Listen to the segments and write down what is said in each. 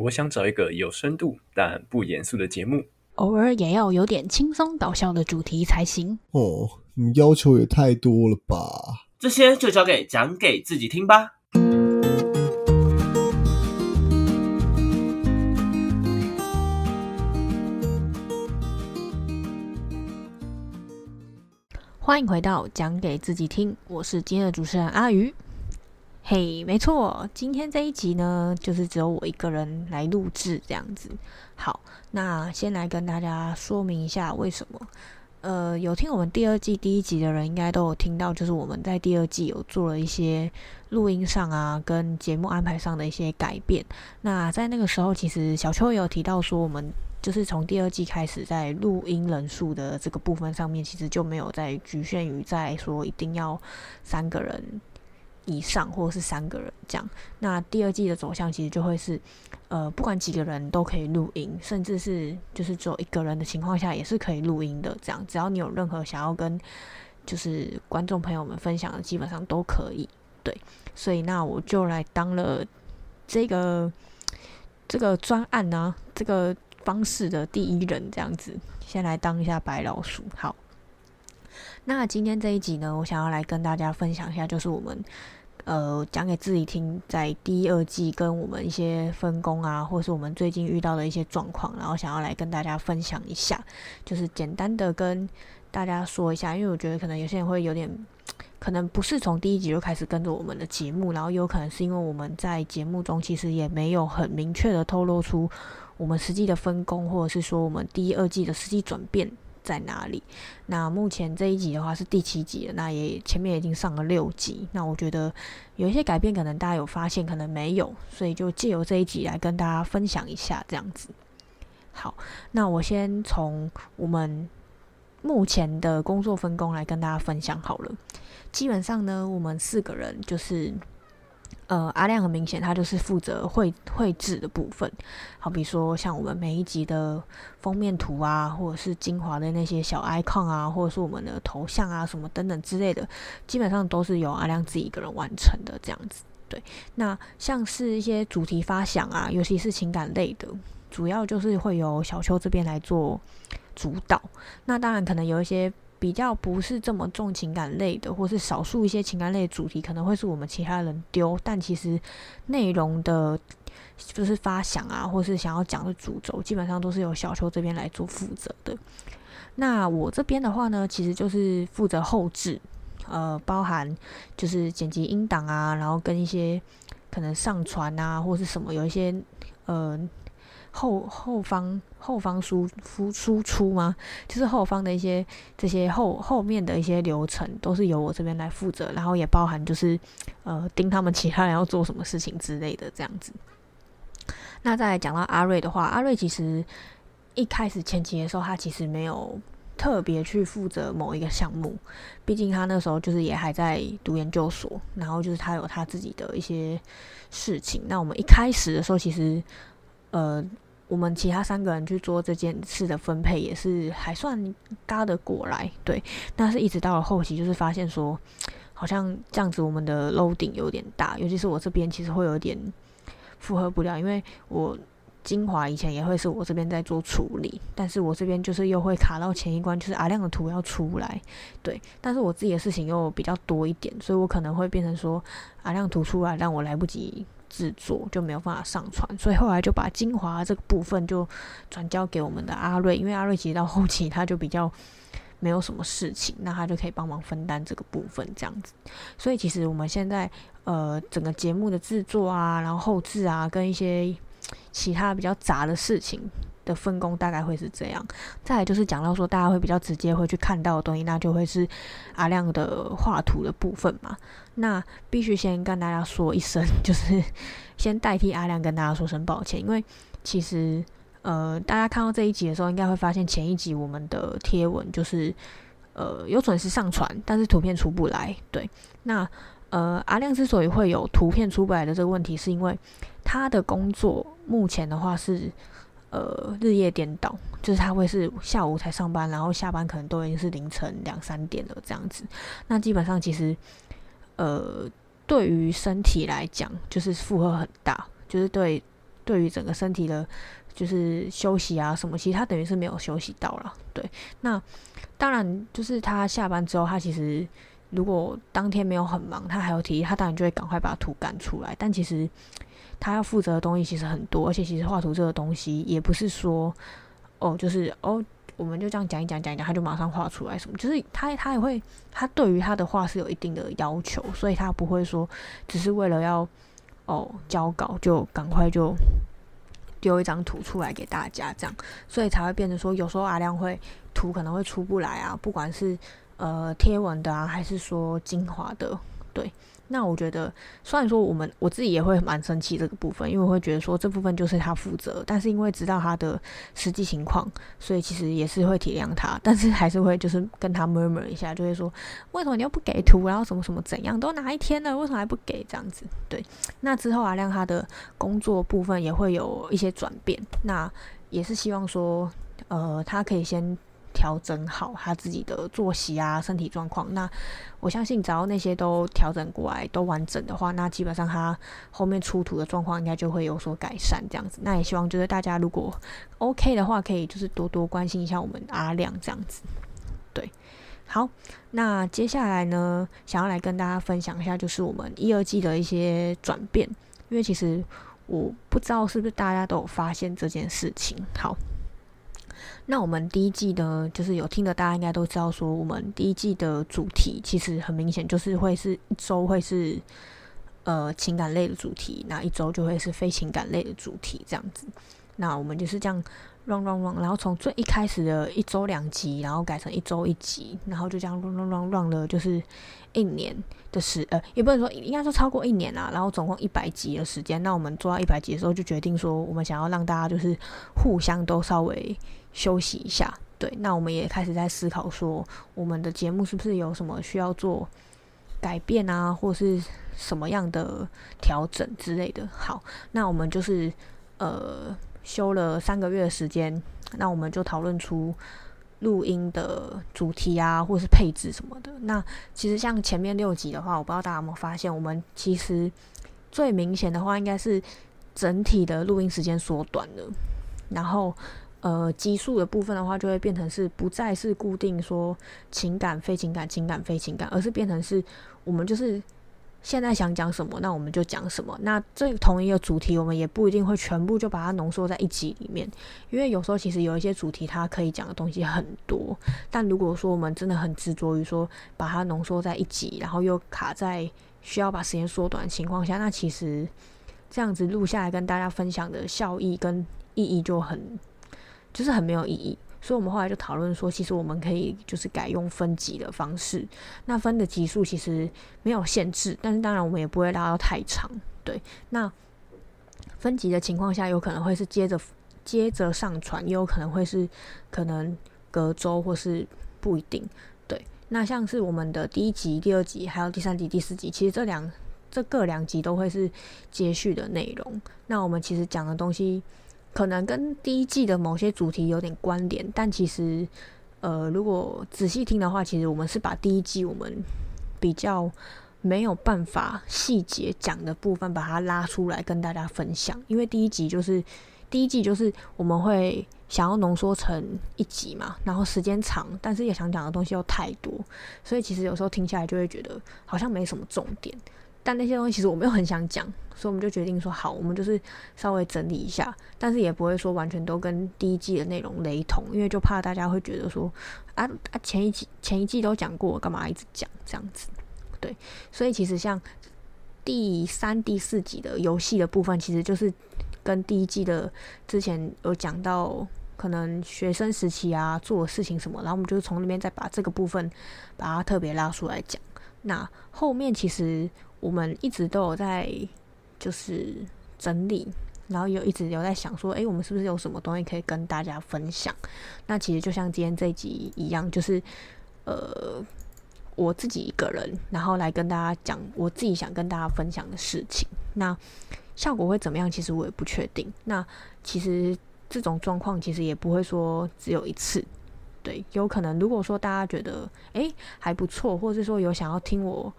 我想找一个有深度但不严肃的节目，偶尔也要有点轻松搞笑的主题才行。哦，你要求也太多了吧？这些就交给讲给自己听吧。欢迎回到讲给自己听，我是今天的主持人阿鱼。嘿，没错，今天这一集呢，就是只有我一个人来录制这样子。好，那先来跟大家说明一下为什么。呃，有听我们第二季第一集的人，应该都有听到，就是我们在第二季有做了一些录音上啊，跟节目安排上的一些改变。那在那个时候，其实小秋也有提到说，我们就是从第二季开始，在录音人数的这个部分上面，其实就没有在局限于在说一定要三个人以上，或者是三个人这样。那第二季的走向其实就会是，呃，不管几个人都可以录音，甚至是就是只有一个人的情况下也是可以录音的。这样，只要你有任何想要跟就是观众朋友们分享的，基本上都可以。对，所以那我就来当了这个这个专案呢，这个。方式的第一人这样子，先来当一下白老鼠。好，那今天这一集呢，我想要来跟大家分享一下，就是我们呃讲给自己听，在第二季跟我们一些分工啊，或是我们最近遇到的一些状况，然后想要来跟大家分享一下，就是简单的跟大家说一下，因为我觉得可能有些人会有点，可能不是从第一集就开始跟着我们的节目，然后有可能是因为我们在节目中其实也没有很明确的透露出。我们实际的分工，或者是说我们第一、二季的实际转变在哪里？那目前这一集的话是第七集了，那也前面已经上了六集。那我觉得有一些改变，可能大家有发现，可能没有，所以就借由这一集来跟大家分享一下这样子。好，那我先从我们目前的工作分工来跟大家分享好了。基本上呢，我们四个人就是。呃，阿亮很明显，他就是负责绘绘制的部分。好比说，像我们每一集的封面图啊，或者是精华的那些小 icon 啊，或者是我们的头像啊，什么等等之类的，基本上都是由阿亮自己一个人完成的。这样子，对。那像是一些主题发想啊，尤其是情感类的，主要就是会由小邱这边来做主导。那当然，可能有一些。比较不是这么重情感类的，或是少数一些情感类的主题，可能会是我们其他人丢，但其实内容的，就是发想啊，或是想要讲的主轴，基本上都是由小邱这边来做负责的。那我这边的话呢，其实就是负责后置，呃，包含就是剪辑音档啊，然后跟一些可能上传啊，或是什么有一些呃。后后方后方输输输出吗？就是后方的一些这些后后面的一些流程，都是由我这边来负责，然后也包含就是呃盯他们其他人要做什么事情之类的这样子。那再讲到阿瑞的话，阿瑞其实一开始前期的时候，他其实没有特别去负责某一个项目，毕竟他那时候就是也还在读研究所，然后就是他有他自己的一些事情。那我们一开始的时候，其实。呃，我们其他三个人去做这件事的分配也是还算搭得过来，对。但是一直到了后期，就是发现说，好像这样子我们的 loading 有点大，尤其是我这边其实会有点负荷不了，因为我精华以前也会是我这边在做处理，但是我这边就是又会卡到前一关，就是阿亮的图要出来，对。但是我自己的事情又比较多一点，所以我可能会变成说阿亮图出来让我来不及。制作就没有办法上传，所以后来就把精华这个部分就转交给我们的阿瑞，因为阿瑞其实到后期他就比较没有什么事情，那他就可以帮忙分担这个部分这样子。所以其实我们现在呃整个节目的制作啊，然后后置啊，跟一些其他比较杂的事情。的分工大概会是这样，再来就是讲到说大家会比较直接会去看到的东西，那就会是阿亮的画图的部分嘛。那必须先跟大家说一声，就是先代替阿亮跟大家说声抱歉，因为其实呃大家看到这一集的时候，应该会发现前一集我们的贴文就是呃有准时上传，但是图片出不来。对，那呃阿亮之所以会有图片出不来的这个问题，是因为他的工作目前的话是。呃，日夜颠倒，就是他会是下午才上班，然后下班可能都已经是凌晨两三点了这样子。那基本上其实，呃，对于身体来讲，就是负荷很大，就是对对于整个身体的，就是休息啊什么，其实他等于是没有休息到了。对，那当然就是他下班之后，他其实如果当天没有很忙，他还有体力，他当然就会赶快把图赶出来。但其实他要负责的东西其实很多，而且其实画图这个东西也不是说哦，就是哦。我们就这样讲一讲讲一讲，他就马上画出来什么？就是他他也会，他对于他的画是有一定的要求，所以他不会说只是为了要哦交稿就赶快就丢一张图出来给大家这样，所以才会变成说有时候阿亮会图可能会出不来啊，不管是呃贴文的啊，还是说精华的，对。那我觉得，虽然说我们我自己也会蛮生气这个部分，因为我会觉得说这部分就是他负责，但是因为知道他的实际情况，所以其实也是会体谅他，但是还是会就是跟他 murmur 一下，就会说为什么你又不给图，然后什么什么怎样，都哪一天了，为什么还不给这样子？对，那之后阿亮他的工作部分也会有一些转变，那也是希望说，呃，他可以先。调整好他自己的作息啊，身体状况。那我相信，只要那些都调整过来，都完整的话，那基本上他后面出图的状况应该就会有所改善。这样子，那也希望就是大家如果 OK 的话，可以就是多多关心一下我们阿亮这样子。对，好，那接下来呢，想要来跟大家分享一下，就是我们一二季的一些转变。因为其实我不知道是不是大家都有发现这件事情。好。那我们第一季呢，就是有听的，大家应该都知道，说我们第一季的主题其实很明显，就是会是一周会是呃情感类的主题，那一周就会是非情感类的主题这样子。那我们就是这样 run run run，然后从最一开始的一周两集，然后改成一周一集，然后就这样 run run run run 了，就是一年的时呃，也不能说应该说超过一年啦，然后总共一百集的时间。那我们做到一百集的时候，就决定说，我们想要让大家就是互相都稍微。休息一下，对，那我们也开始在思考说，我们的节目是不是有什么需要做改变啊，或是什么样的调整之类的。好，那我们就是呃休了三个月的时间，那我们就讨论出录音的主题啊，或是配置什么的。那其实像前面六集的话，我不知道大家有没有发现，我们其实最明显的话，应该是整体的录音时间缩短了，然后。呃，激素的部分的话，就会变成是不再是固定说情感、非情感、情感、非情感，而是变成是我们就是现在想讲什么，那我们就讲什么。那这同一个主题，我们也不一定会全部就把它浓缩在一集里面，因为有时候其实有一些主题它可以讲的东西很多，但如果说我们真的很执着于说把它浓缩在一集，然后又卡在需要把时间缩短的情况下，那其实这样子录下来跟大家分享的效益跟意义就很。就是很没有意义，所以我们后来就讨论说，其实我们可以就是改用分级的方式。那分的级数其实没有限制，但是当然我们也不会拉到太长。对，那分级的情况下，有可能会是接着接着上传，也有可能会是可能隔周或是不一定。对，那像是我们的第一集、第二集，还有第三集、第四集，其实这两这各两集都会是接续的内容。那我们其实讲的东西。可能跟第一季的某些主题有点关联，但其实，呃，如果仔细听的话，其实我们是把第一季我们比较没有办法细节讲的部分，把它拉出来跟大家分享。因为第一集就是第一季就是我们会想要浓缩成一集嘛，然后时间长，但是也想讲的东西又太多，所以其实有时候听下来就会觉得好像没什么重点。但那些东西其实我没有很想讲，所以我们就决定说好，我们就是稍微整理一下，但是也不会说完全都跟第一季的内容雷同，因为就怕大家会觉得说啊啊前一季前一季都讲过，干嘛一直讲这样子？对，所以其实像第三、第四集的游戏的部分，其实就是跟第一季的之前有讲到可能学生时期啊做的事情什么，然后我们就从那边再把这个部分把它特别拉出来讲。那后面其实。我们一直都有在就是整理，然后有一直有在想说，哎，我们是不是有什么东西可以跟大家分享？那其实就像今天这集一样，就是呃，我自己一个人，然后来跟大家讲我自己想跟大家分享的事情。那效果会怎么样？其实我也不确定。那其实这种状况其实也不会说只有一次，对，有可能如果说大家觉得哎还不错，或者是说有想要听我。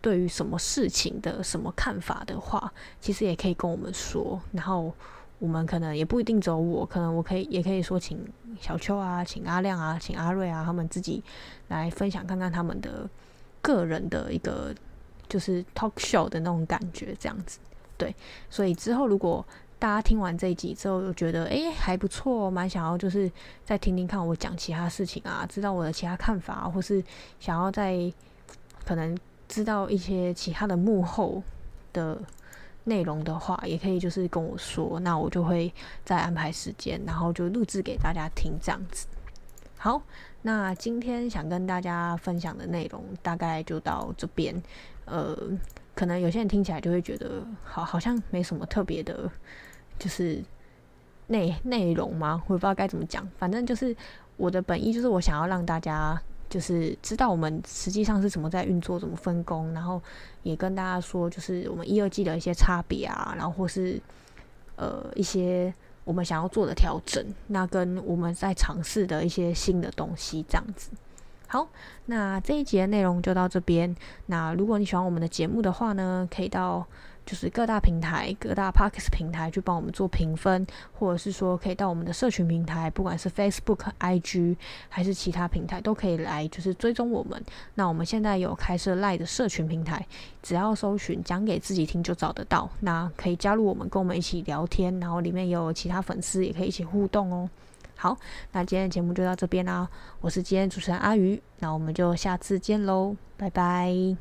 对于什么事情的什么看法的话，其实也可以跟我们说，然后我们可能也不一定走我，可能我可以也可以说请小邱啊，请阿亮啊，请阿瑞啊，他们自己来分享看看他们的个人的一个就是 talk show 的那种感觉，这样子。对，所以之后如果大家听完这一集之后，又觉得诶还不错，蛮想要就是再听听看我讲其他事情啊，知道我的其他看法，或是想要再可能知道一些其他的幕后的。内容的话，也可以就是跟我说，那我就会再安排时间，然后就录制给大家听这样子。好，那今天想跟大家分享的内容大概就到这边。呃，可能有些人听起来就会觉得，好，好像没什么特别的，就是内内容吗？我也不知道该怎么讲。反正就是我的本意，就是我想要让大家。就是知道我们实际上是怎么在运作、怎么分工，然后也跟大家说，就是我们一、二季的一些差别啊，然后或是呃一些我们想要做的调整，那跟我们在尝试的一些新的东西这样子。好，那这一节内容就到这边。那如果你喜欢我们的节目的话呢，可以到。就是各大平台、各大 Parks 平台去帮我们做评分，或者是说可以到我们的社群平台，不管是 Facebook、IG 还是其他平台，都可以来就是追踪我们。那我们现在有开设 Live 的社群平台，只要搜寻讲给自己听就找得到。那可以加入我们，跟我们一起聊天，然后里面有其他粉丝也可以一起互动哦。好，那今天的节目就到这边啦。我是今天主持人阿鱼，那我们就下次见喽，拜拜。